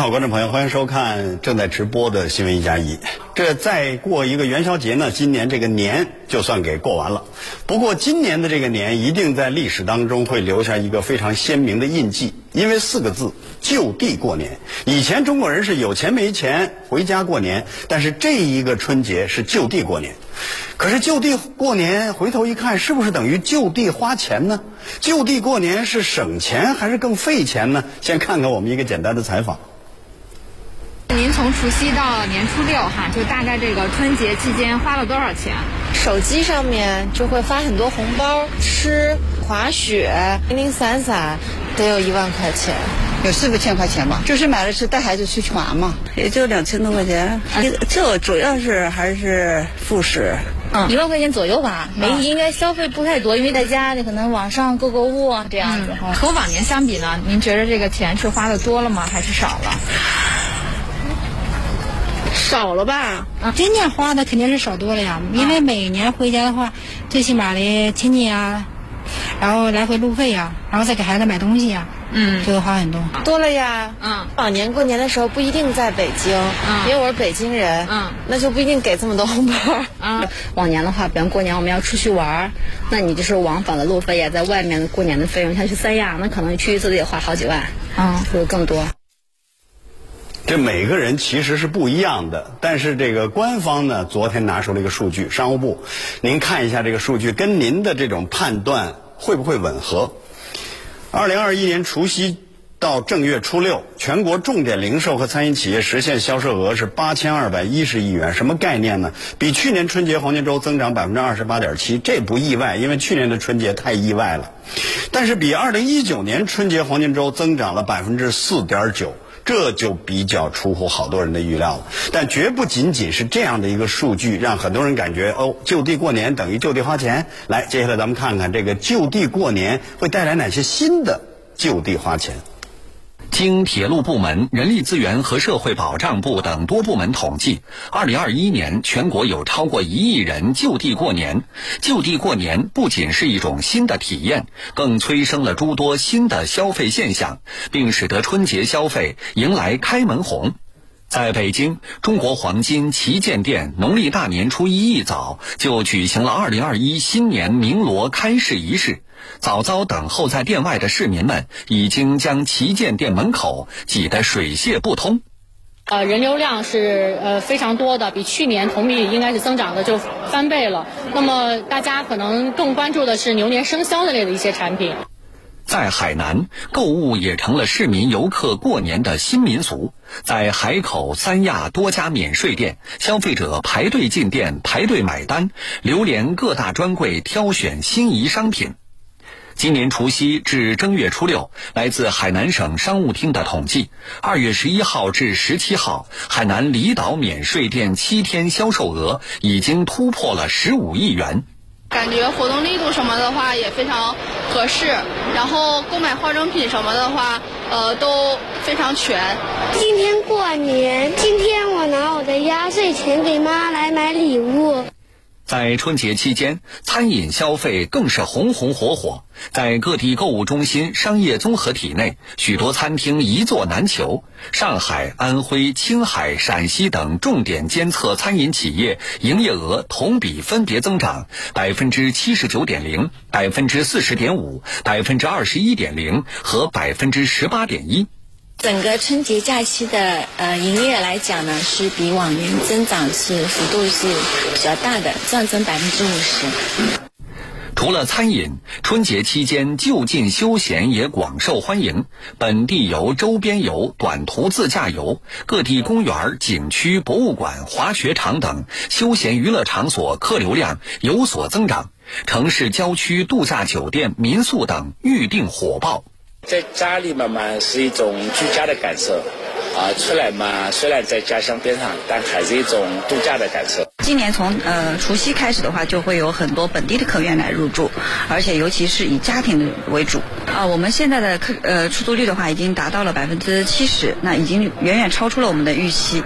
好，观众朋友，欢迎收看正在直播的新闻一加一。这再过一个元宵节呢，今年这个年就算给过完了。不过今年的这个年一定在历史当中会留下一个非常鲜明的印记，因为四个字——就地过年。以前中国人是有钱没钱回家过年，但是这一个春节是就地过年。可是就地过年，回头一看，是不是等于就地花钱呢？就地过年是省钱还是更费钱呢？先看看我们一个简单的采访。您从除夕到年初六哈，就大概这个春节期间花了多少钱？手机上面就会发很多红包，吃、滑雪、零零散散，得有一万块钱，有四五千块钱吧。就是买了是，带孩子出去玩嘛，也就两千多块钱。这主要是还是副食。嗯，一万块钱左右吧，没应该消费不太多，因为在家里可能网上购购物这样子。和往年相比呢，您觉得这个钱是花的多了吗，还是少了？少了吧？啊，今年花的肯定是少多了呀，因为每年回家的话，最起码的亲戚啊，然后来回路费呀，然后再给孩子买东西呀，嗯，就会花很多。多了呀，嗯，往年过年的时候不一定在北京，嗯，因为我是北京人，嗯，那就不一定给这么多红包。啊，往年的话，比方过年我们要出去玩，那你就是往返的路费呀，在外面过年的费用，像去三亚，那可能去一次得花好几万，嗯，或者更多。这每个人其实是不一样的，但是这个官方呢，昨天拿出了一个数据，商务部，您看一下这个数据，跟您的这种判断会不会吻合？二零二一年除夕到正月初六，全国重点零售和餐饮企业实现销售额是八千二百一十亿元，什么概念呢？比去年春节黄金周增长百分之二十八点七，这不意外，因为去年的春节太意外了。但是比二零一九年春节黄金周增长了百分之四点九。这就比较出乎好多人的预料了，但绝不仅仅是这样的一个数据，让很多人感觉哦，就地过年等于就地花钱。来，接下来咱们看看这个就地过年会带来哪些新的就地花钱。经铁路部门、人力资源和社会保障部等多部门统计，二零二一年全国有超过一亿人就地过年。就地过年不仅是一种新的体验，更催生了诸多新的消费现象，并使得春节消费迎来开门红。在北京，中国黄金旗舰店农历大年初一一早就举行了二零二一新年鸣锣开市仪式。早早等候在店外的市民们，已经将旗舰店门口挤得水泄不通。呃，人流量是呃非常多的，比去年同比应该是增长的就翻倍了。那么大家可能更关注的是牛年生肖的类的一些产品。在海南，购物也成了市民游客过年的新民俗。在海口、三亚多家免税店，消费者排队进店、排队买单，流连各大专柜挑选心仪商品。今年除夕至正月初六，来自海南省商务厅的统计，二月十一号至十七号，海南离岛免税店七天销售额已经突破了十五亿元。感觉活动力度什么的话也非常合适，然后购买化妆品什么的话，呃都非常全。今天过年，今天我拿我的压岁钱给妈来买礼物。在春节期间，餐饮消费更是红红火火。在各地购物中心、商业综合体内，许多餐厅一座难求。上海、安徽、青海、陕西等重点监测餐饮企业营业额同比分别增长百分之七十九点零、百分之四十点五、百分之二十一点零和百分之十八点一。整个春节假期的呃营业来讲呢，是比往年增长是幅度是比较大的，上增百分之五十。除了餐饮，春节期间就近休闲也广受欢迎。本地游、周边游、短途自驾游，各地公园、景区、博物馆、滑雪场等休闲娱乐场所客流量有所增长。城市郊区度假酒店、民宿等预订火爆。在家里嘛嘛是一种居家的感受，啊，出来嘛虽然在家乡边上，但还是一种度假的感受。今年从呃除夕开始的话，就会有很多本地的客源来入住，而且尤其是以家庭为主。啊，我们现在的客呃出租率的话，已经达到了百分之七十，那已经远远超出了我们的预期。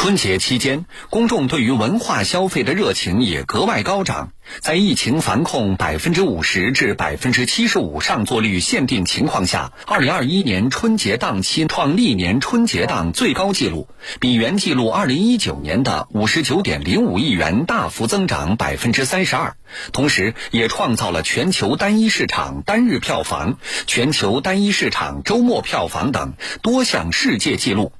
春节期间，公众对于文化消费的热情也格外高涨。在疫情防控百分之五十至百分之七十五上座率限定情况下，二零二一年春节档期创历年春节档最高纪录，比原纪录二零一九年的五十九点零五亿元大幅增长百分之三十二，同时也创造了全球单一市场单日票房、全球单一市场周末票房等多项世界纪录。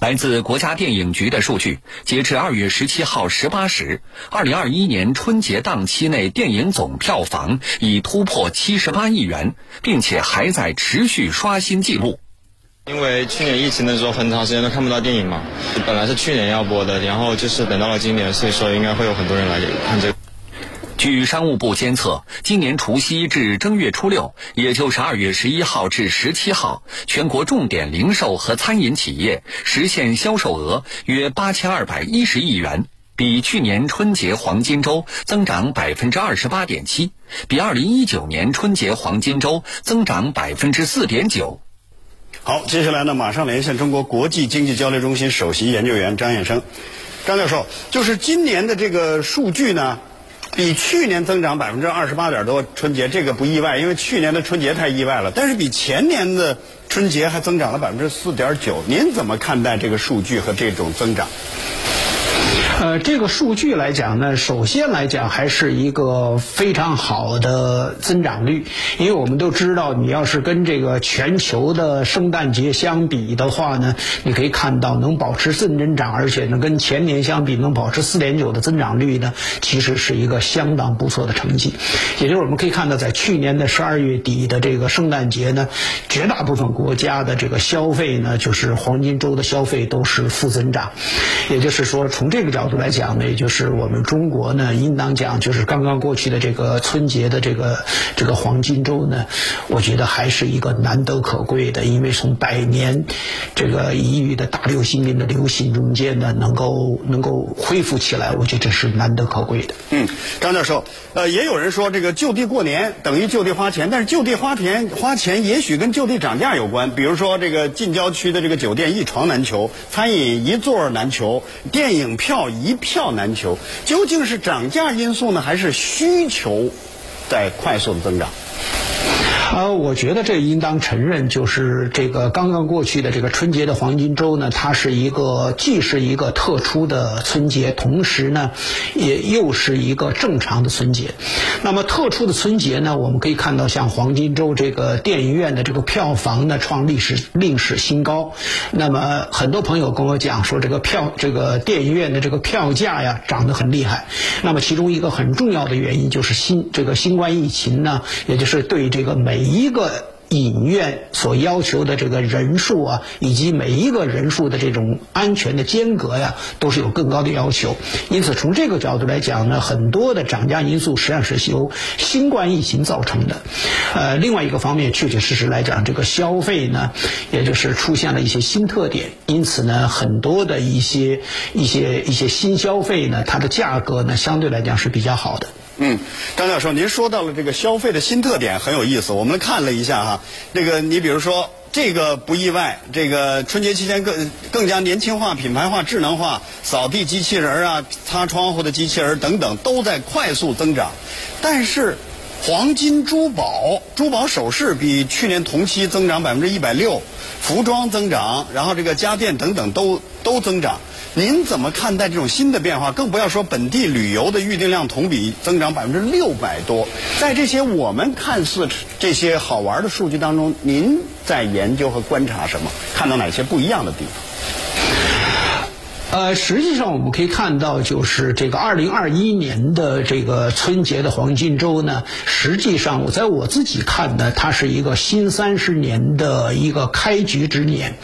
来自国家电影局的数据，截至二月十七号十八时，二零二一年春节档期内电影总票房已突破七十八亿元，并且还在持续刷新纪录。因为去年疫情的时候，很长时间都看不到电影嘛，本来是去年要播的，然后就是等到了今年，所以说应该会有很多人来看这个。据商务部监测，今年除夕至正月初六，也就是二月十一号至十七号，全国重点零售和餐饮企业实现销售额约八千二百一十亿元，比去年春节黄金周增长百分之二十八点七，比二零一九年春节黄金周增长百分之四点九。好，接下来呢，马上连线中国国际经济交流中心首席研究员张燕生，张教授，就是今年的这个数据呢？比去年增长百分之二十八点多，春节这个不意外，因为去年的春节太意外了。但是比前年的春节还增长了百分之四点九，您怎么看待这个数据和这种增长？呃，这个数据来讲呢，首先来讲还是一个非常好的增长率，因为我们都知道，你要是跟这个全球的圣诞节相比的话呢，你可以看到能保持正增长，而且呢跟前年相比能保持四点九的增长率呢，其实是一个相当不错的成绩。也就是我们可以看到，在去年的十二月底的这个圣诞节呢，绝大部分国家的这个消费呢，就是黄金周的消费都是负增长，也就是说从这这个角度。来讲呢，也就是我们中国呢，应当讲就是刚刚过去的这个春节的这个这个黄金周呢，我觉得还是一个难得可贵的，因为从百年这个一遇的大流行病的流行中间呢，能够能够恢复起来，我觉得这是难得可贵的。嗯，张教授，呃，也有人说这个就地过年等于就地花钱，但是就地花钱花钱也许跟就地涨价有关，比如说这个近郊区的这个酒店一床难求，餐饮一座难求，电影票。票一票难求，究竟是涨价因素呢，还是需求在快速的增长？呃，我觉得这应当承认，就是这个刚刚过去的这个春节的黄金周呢，它是一个既是一个特殊的春节，同时呢，也又是一个正常的春节。那么特殊的春节呢，我们可以看到，像黄金周这个电影院的这个票房呢，创历史历史新高。那么很多朋友跟我讲说，这个票这个电影院的这个票价呀，涨得很厉害。那么其中一个很重要的原因就是新这个新冠疫情呢，也就是对这个美。每一个影院所要求的这个人数啊，以及每一个人数的这种安全的间隔呀，都是有更高的要求。因此，从这个角度来讲呢，很多的涨价因素实际上是由新冠疫情造成的。呃，另外一个方面，确确实实来讲，这个消费呢，也就是出现了一些新特点。因此呢，很多的一些一些一些新消费呢，它的价格呢，相对来讲是比较好的。嗯，张教授，您说到了这个消费的新特点很有意思。我们看了一下哈，这个你比如说这个不意外。这个春节期间更更加年轻化、品牌化、智能化，扫地机器人啊、擦窗户的机器人等等都在快速增长。但是，黄金、珠宝、珠宝首饰比去年同期增长百分之一百六，服装增长，然后这个家电等等都都增长。您怎么看待这种新的变化？更不要说本地旅游的预订量同比增长百分之六百多。在这些我们看似这些好玩的数据当中，您在研究和观察什么？看到哪些不一样的地方？呃，实际上我们可以看到，就是这个二零二一年的这个春节的黄金周呢，实际上我在我自己看呢，它是一个新三十年的一个开局之年。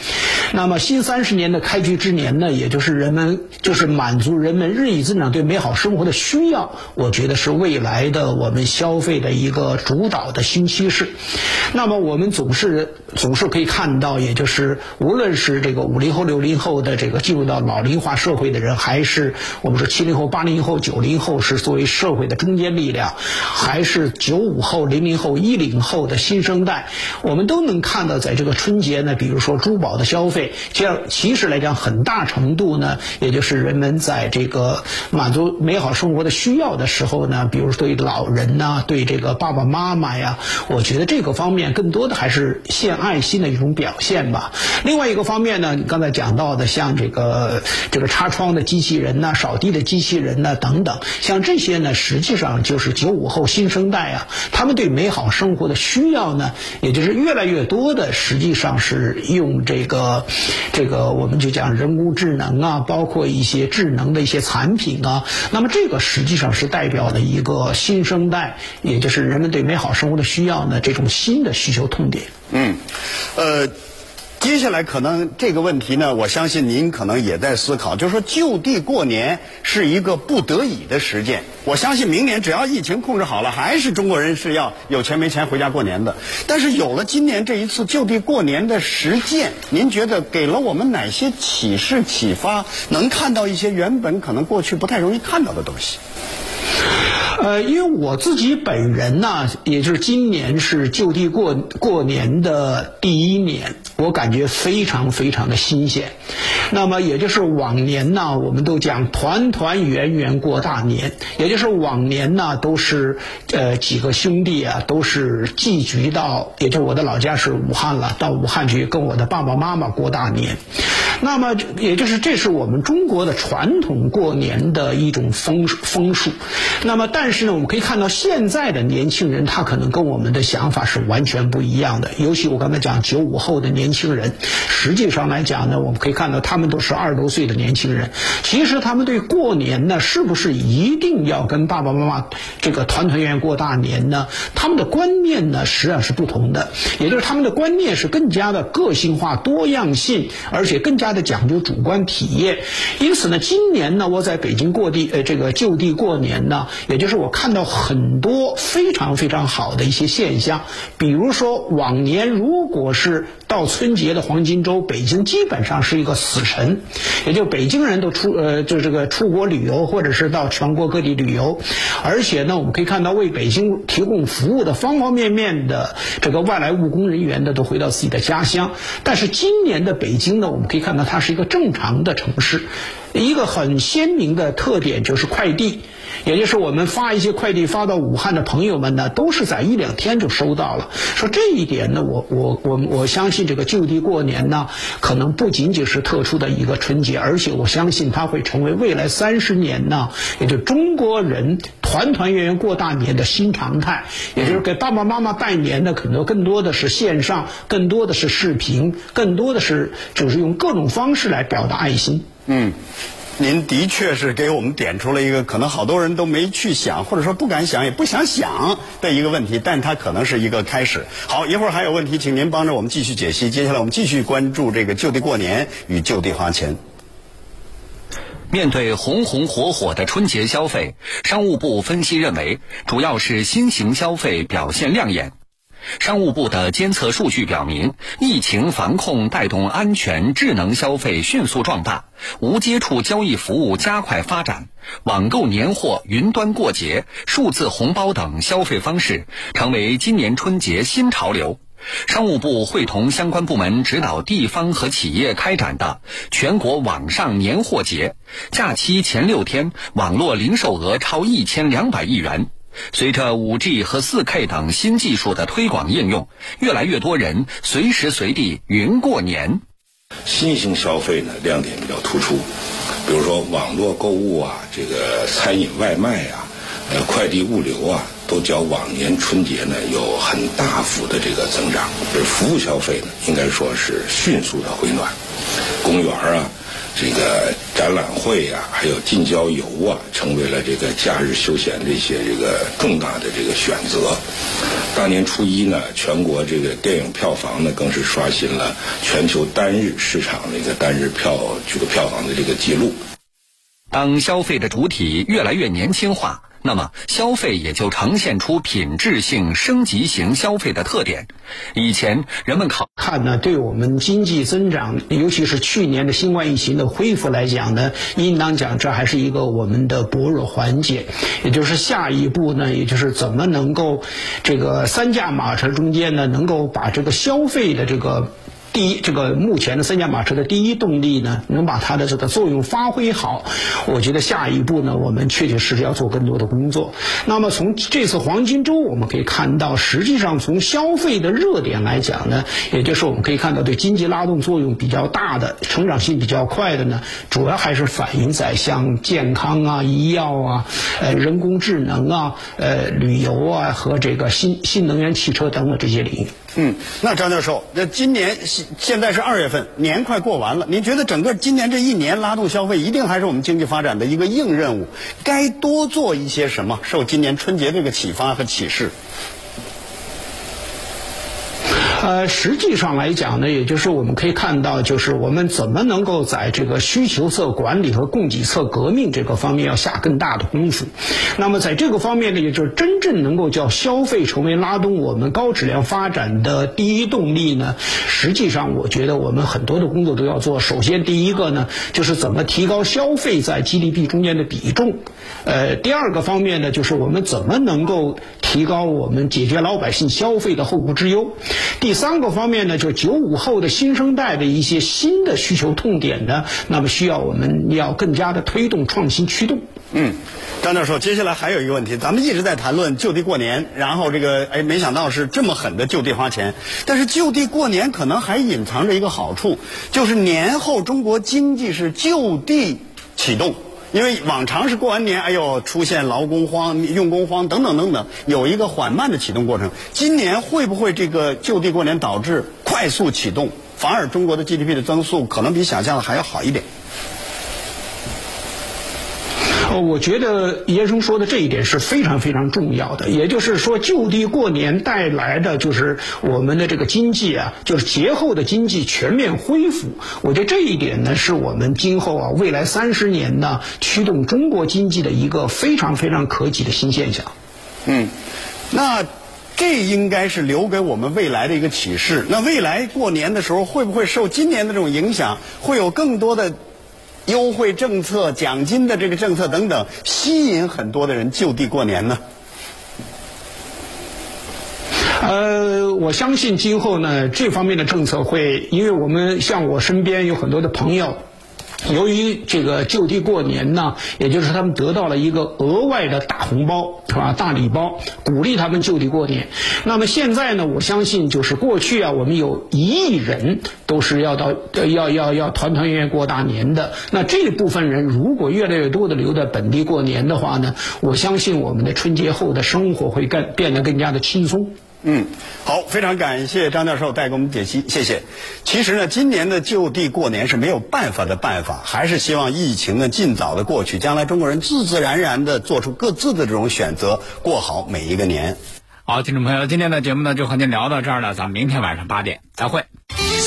那么新三十年的开局之年呢，也就是人们就是满足人们日益增长对美好生活的需要，我觉得是未来的我们消费的一个主导的新趋势。那么我们总是总是可以看到，也就是无论是这个五零后、六零后的这个进入到老龄化社会的人，还是我们说七零后、八零后、九零后是作为社会的中坚力量，还是九五后、零零后、一零后的新生代，我们都能看到，在这个春节呢，比如说珠宝的消费，这样其实来讲，很大程度呢，也就是人们在这个满足美好生活的需要的时候呢，比如对老人呐、对这个爸爸妈妈呀，我觉得这个方面更多的还是献爱心的一种表现吧。另外一个方面呢，你刚才讲到的，像这个这个擦窗的机器人呐、扫地的机器人呐等等，像这些呢，实际上就是九五后新生代啊，他们对美好生活的需要呢，也就是越来越多的，实际上是用这个这个我们就讲人工智能啊，包括一些智能的一些产品啊，那么这个实际上是代表了一个新生代，也就是人们对美好生活的需要呢这种新的需求痛点。嗯，呃。接下来可能这个问题呢，我相信您可能也在思考，就是说就地过年是一个不得已的实践。我相信明年只要疫情控制好了，还是中国人是要有钱没钱回家过年的。但是有了今年这一次就地过年的实践，您觉得给了我们哪些启示启发？能看到一些原本可能过去不太容易看到的东西。呃，因为我自己本人呢，也就是今年是就地过过年的第一年，我感觉非常非常的新鲜。那么也就是往年呢，我们都讲团团圆圆过大年，也就是往年呢都是呃几个兄弟啊，都是聚集到，也就我的老家是武汉了，到武汉去跟我的爸爸妈妈过大年。那么也就是这是我们中国的传统过年的一种风风俗。那么但但是呢，我们可以看到现在的年轻人，他可能跟我们的想法是完全不一样的。尤其我刚才讲九五后的年轻人，实际上来讲呢，我们可以看到他们都是二十多岁的年轻人。其实他们对过年呢，是不是一定要跟爸爸妈妈这个团团圆圆过大年呢？他们的观念呢，实际上是不同的。也就是他们的观念是更加的个性化、多样性，而且更加的讲究主观体验。因此呢，今年呢，我在北京过地呃这个就地过年呢，也就是我看到很多非常非常好的一些现象。比如说，往年如果是到春节的黄金周，北京基本上是一个死城，也就北京人都出呃就这个出国旅游，或者是到全国各地旅游。而且呢，我们可以看到为北京提供服务的方方面面的这个外来务工人员呢，都回到自己的家乡。但是今年的北京呢，我们可以看到它是一个正常的城市，一个很鲜明的特点就是快递。也就是我们发一些快递发到武汉的朋友们呢，都是在一两天就收到了。说这一点呢，我我我我相信这个就地过年呢，可能不仅仅是特殊的一个春节，而且我相信它会成为未来三十年呢，也就中国人团团圆圆过大年的新常态。也就是给爸爸妈妈拜年呢，可能更多的是线上，更多的是视频，更多的是就是用各种方式来表达爱心。嗯。您的确是给我们点出了一个可能好多人都没去想，或者说不敢想，也不想想的一个问题，但它可能是一个开始。好，一会儿还有问题，请您帮着我们继续解析。接下来我们继续关注这个就地过年与就地花钱。面对红红火火的春节消费，商务部分析认为，主要是新型消费表现亮眼。商务部的监测数据表明，疫情防控带动安全智能消费迅速壮大，无接触交易服务加快发展，网购年货、云端过节、数字红包等消费方式成为今年春节新潮流。商务部会同相关部门指导地方和企业开展的全国网上年货节，假期前六天网络零售额超一千两百亿元。随着 5G 和 4K 等新技术的推广应用，越来越多人随时随地云过年。新型消费呢亮点比较突出，比如说网络购物啊，这个餐饮外卖啊，呃快递物流啊，都较往年春节呢有很大幅的这个增长。而服务消费呢，应该说是迅速的回暖，公园啊。这个展览会啊，还有近郊游啊，成为了这个假日休闲的一些这个重大的这个选择。大年初一呢，全国这个电影票房呢，更是刷新了全球单日市场的一个单日票这个票房的这个记录。当消费的主体越来越年轻化。那么，消费也就呈现出品质性升级型消费的特点。以前人们考看呢，对我们经济增长，尤其是去年的新冠疫情的恢复来讲呢，应当讲这还是一个我们的薄弱环节。也就是下一步呢，也就是怎么能够这个三驾马车中间呢，能够把这个消费的这个。第一，这个目前的三驾马车的第一动力呢，能把它的这个作用发挥好，我觉得下一步呢，我们确确实实要做更多的工作。那么从这次黄金周我们可以看到，实际上从消费的热点来讲呢，也就是我们可以看到对经济拉动作用比较大的、成长性比较快的呢，主要还是反映在像健康啊、医药啊、呃人工智能啊、呃旅游啊和这个新新能源汽车等等这些领域。嗯，那张教授，那今年现现在是二月份，年快过完了，您觉得整个今年这一年拉动消费，一定还是我们经济发展的一个硬任务？该多做一些什么？受今年春节这个启发和启示。呃，实际上来讲呢，也就是我们可以看到，就是我们怎么能够在这个需求侧管理和供给侧革命这个方面要下更大的功夫。那么在这个方面呢，也就是真正能够叫消费成为拉动我们高质量发展的第一动力呢？实际上，我觉得我们很多的工作都要做。首先，第一个呢，就是怎么提高消费在 GDP 中间的比重。呃，第二个方面呢，就是我们怎么能够提高我们解决老百姓消费的后顾之忧。第三个方面呢，就是九五后的新生代的一些新的需求痛点呢，那么需要我们要更加的推动创新驱动。嗯，张教授，接下来还有一个问题，咱们一直在谈论就地过年，然后这个哎，没想到是这么狠的就地花钱，但是就地过年可能还隐藏着一个好处，就是年后中国经济是就地启动。因为往常是过完年，哎呦，出现劳工荒、用工荒等等等等，有一个缓慢的启动过程。今年会不会这个就地过年导致快速启动，反而中国的 GDP 的增速可能比想象的还要好一点？我觉得叶生说的这一点是非常非常重要的，也就是说，就地过年带来的就是我们的这个经济啊，就是节后的经济全面恢复。我觉得这一点呢，是我们今后啊未来三十年呢驱动中国经济的一个非常非常可喜的新现象。嗯，那这应该是留给我们未来的一个启示。那未来过年的时候，会不会受今年的这种影响，会有更多的？优惠政策、奖金的这个政策等等，吸引很多的人就地过年呢。呃，我相信今后呢，这方面的政策会，因为我们像我身边有很多的朋友。由于这个就地过年呢，也就是他们得到了一个额外的大红包，是吧？大礼包，鼓励他们就地过年。那么现在呢，我相信就是过去啊，我们有一亿人都是要到要要要团团圆圆过大年的。那这部分人如果越来越多的留在本地过年的话呢，我相信我们的春节后的生活会更变得更加的轻松。嗯，好，非常感谢张教授带给我们解析，谢谢。其实呢，今年的就地过年是没有办法的办法，还是希望疫情呢尽早的过去，将来中国人自自然然的做出各自的这种选择，过好每一个年。好，听众朋友，今天的节目呢就和您聊到这儿了，咱们明天晚上八点再会。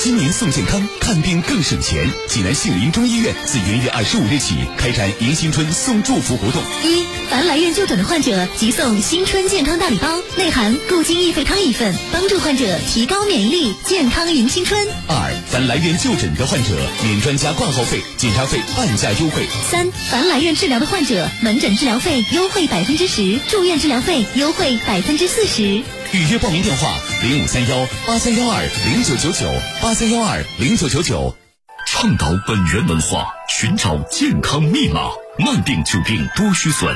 新年送健康，看病更省钱。济南杏林中医院自元月二十五日起开展迎新春送祝福活动。一，凡来院就诊的患者即送新春健康大礼包，内含固精益肺汤一份，帮助患者提高免疫力，健康迎新春。二，凡来院就诊的患者免专家挂号费，检查费半价优惠。三，凡来院治疗的患者门诊治疗费优惠百分之十，住院治疗费优惠百分之四十。预约报名电话：零五三幺八三幺二零九九九八三幺二零九九九。倡导本源文化，寻找健康密码，慢病久病多虚损。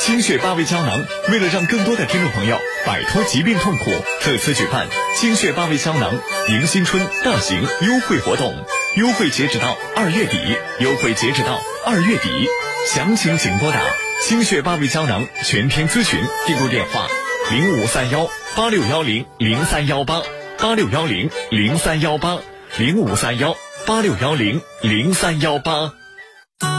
清血八味胶囊为了让更多的听众朋友摆脱疾病痛苦，特此举办清血八味胶囊迎新春大型优惠活动，优惠截止到二月底，优惠截止到二月底，详情请拨打清血八味胶囊全天咨询订购电话零五三幺八六幺零零三幺八八六幺零零三幺八零五三幺八六幺零零三幺八。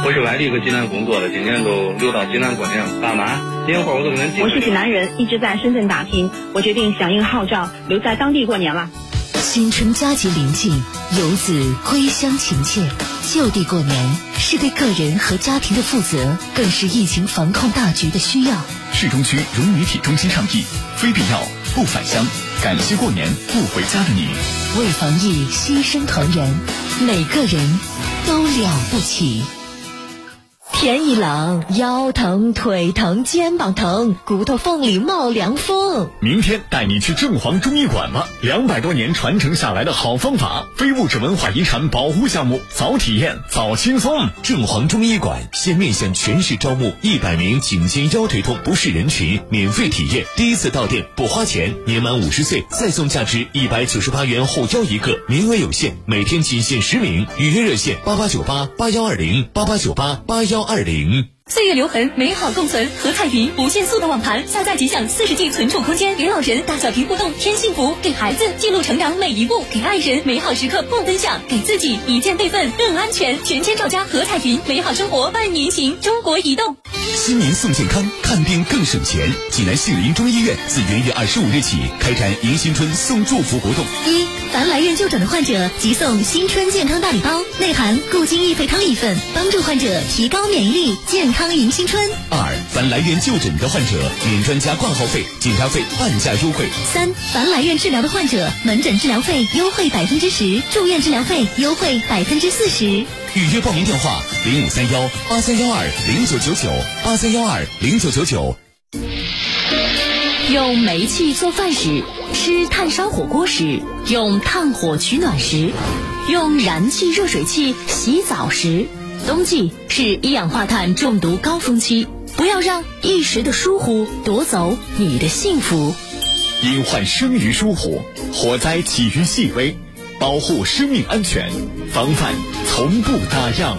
我是外地搁济南工作的，今年都留到济南过年。爸妈，年货我都给恁。我是济南人，一直在深圳打拼，我决定响应号召，留在当地过年了。新春佳节临近，游子归乡情切，就地过年是对个人和家庭的负责，更是疫情防控大局的需要。市中区融媒体中心倡议：非必要不返乡，感谢过年不回家的你。为防疫牺牲团圆，每个人都了不起。天一冷，腰疼、腿疼、肩膀疼，骨头缝里冒凉风。明天带你去正黄中医馆吧，两百多年传承下来的好方法，非物质文化遗产保护项目，早体验早轻松。正黄中医馆现面向全市招募一百名颈肩腰腿痛不适人群，免费体验，第一次到店不花钱，年满五十岁再送价值一百九十八元护腰一个，名额有限，每天仅限十名，预约热线八八九八八幺二零八八九八八幺。二零。岁月留痕，美好共存。和彩云无限速的网盘，下载即享四十 G 存储空间，给老人大小屏互动添幸福，给孩子记录成长每一步，给爱人美好时刻共分享，给自己一键备份更安全。全千兆家和彩云，美好生活伴您行。中国移动。新年送健康，看病更省钱。济南杏林中医院自元月二十五日起开展迎新春送祝福活动。一，凡来院就诊的患者即送新春健康大礼包，内含固精益肺汤一份，帮助患者提高免疫力，健康。康迎新春。二，凡来院就诊的患者免专家挂号费、检查费半价优惠。三，凡来院治疗的患者门诊治疗费优惠百分之十，住院治疗费优惠百分之四十。预约报名电话：零五三幺八三幺二零九九九八三幺二零九九九。用煤气做饭时，吃炭烧火锅时，用炭火取暖时，用燃气热水器洗澡时。冬季是一氧化碳中毒高峰期，不要让一时的疏忽夺走你的幸福。隐患生于疏忽，火灾起于细微，保护生命安全，防范从不打烊。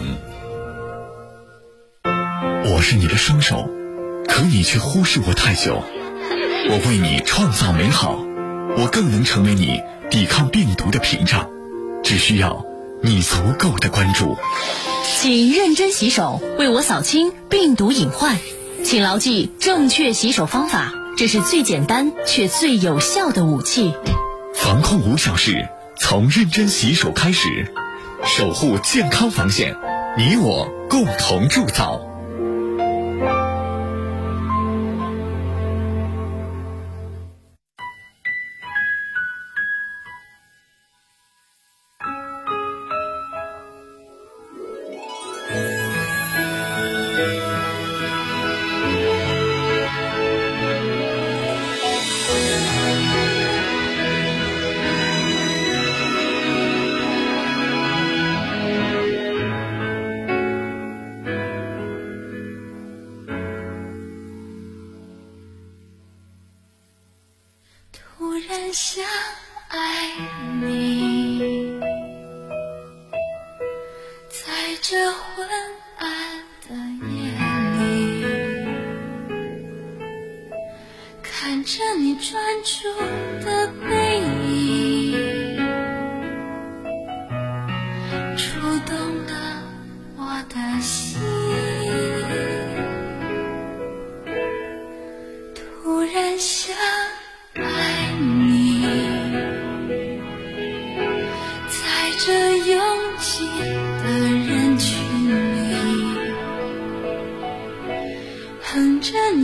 我是你的双手，可你却忽视我太久。我为你创造美好，我更能成为你抵抗病毒的屏障。只需要你足够的关注。请认真洗手，为我扫清病毒隐患。请牢记正确洗手方法，这是最简单却最有效的武器。防控无小事，从认真洗手开始，守护健康防线，你我共同铸造。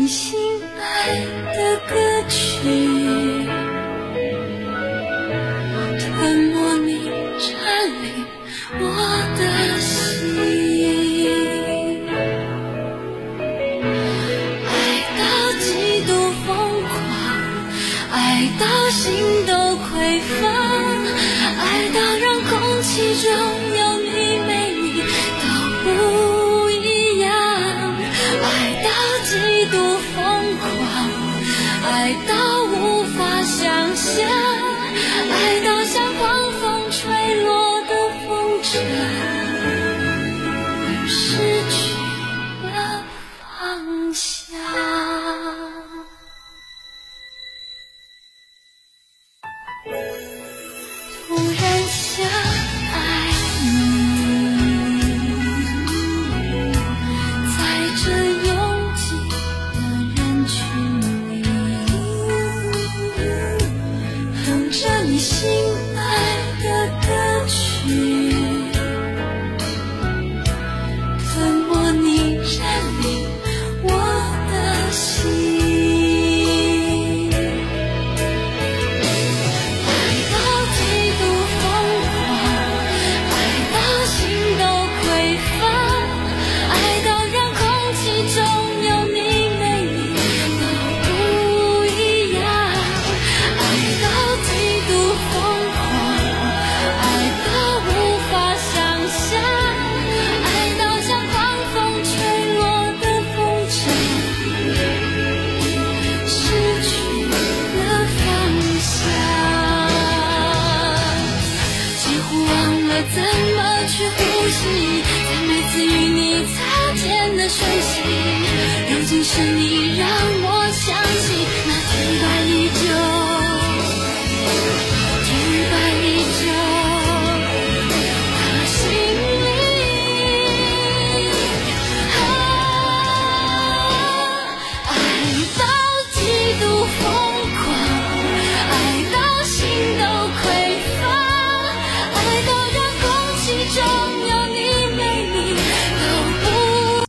し。是你让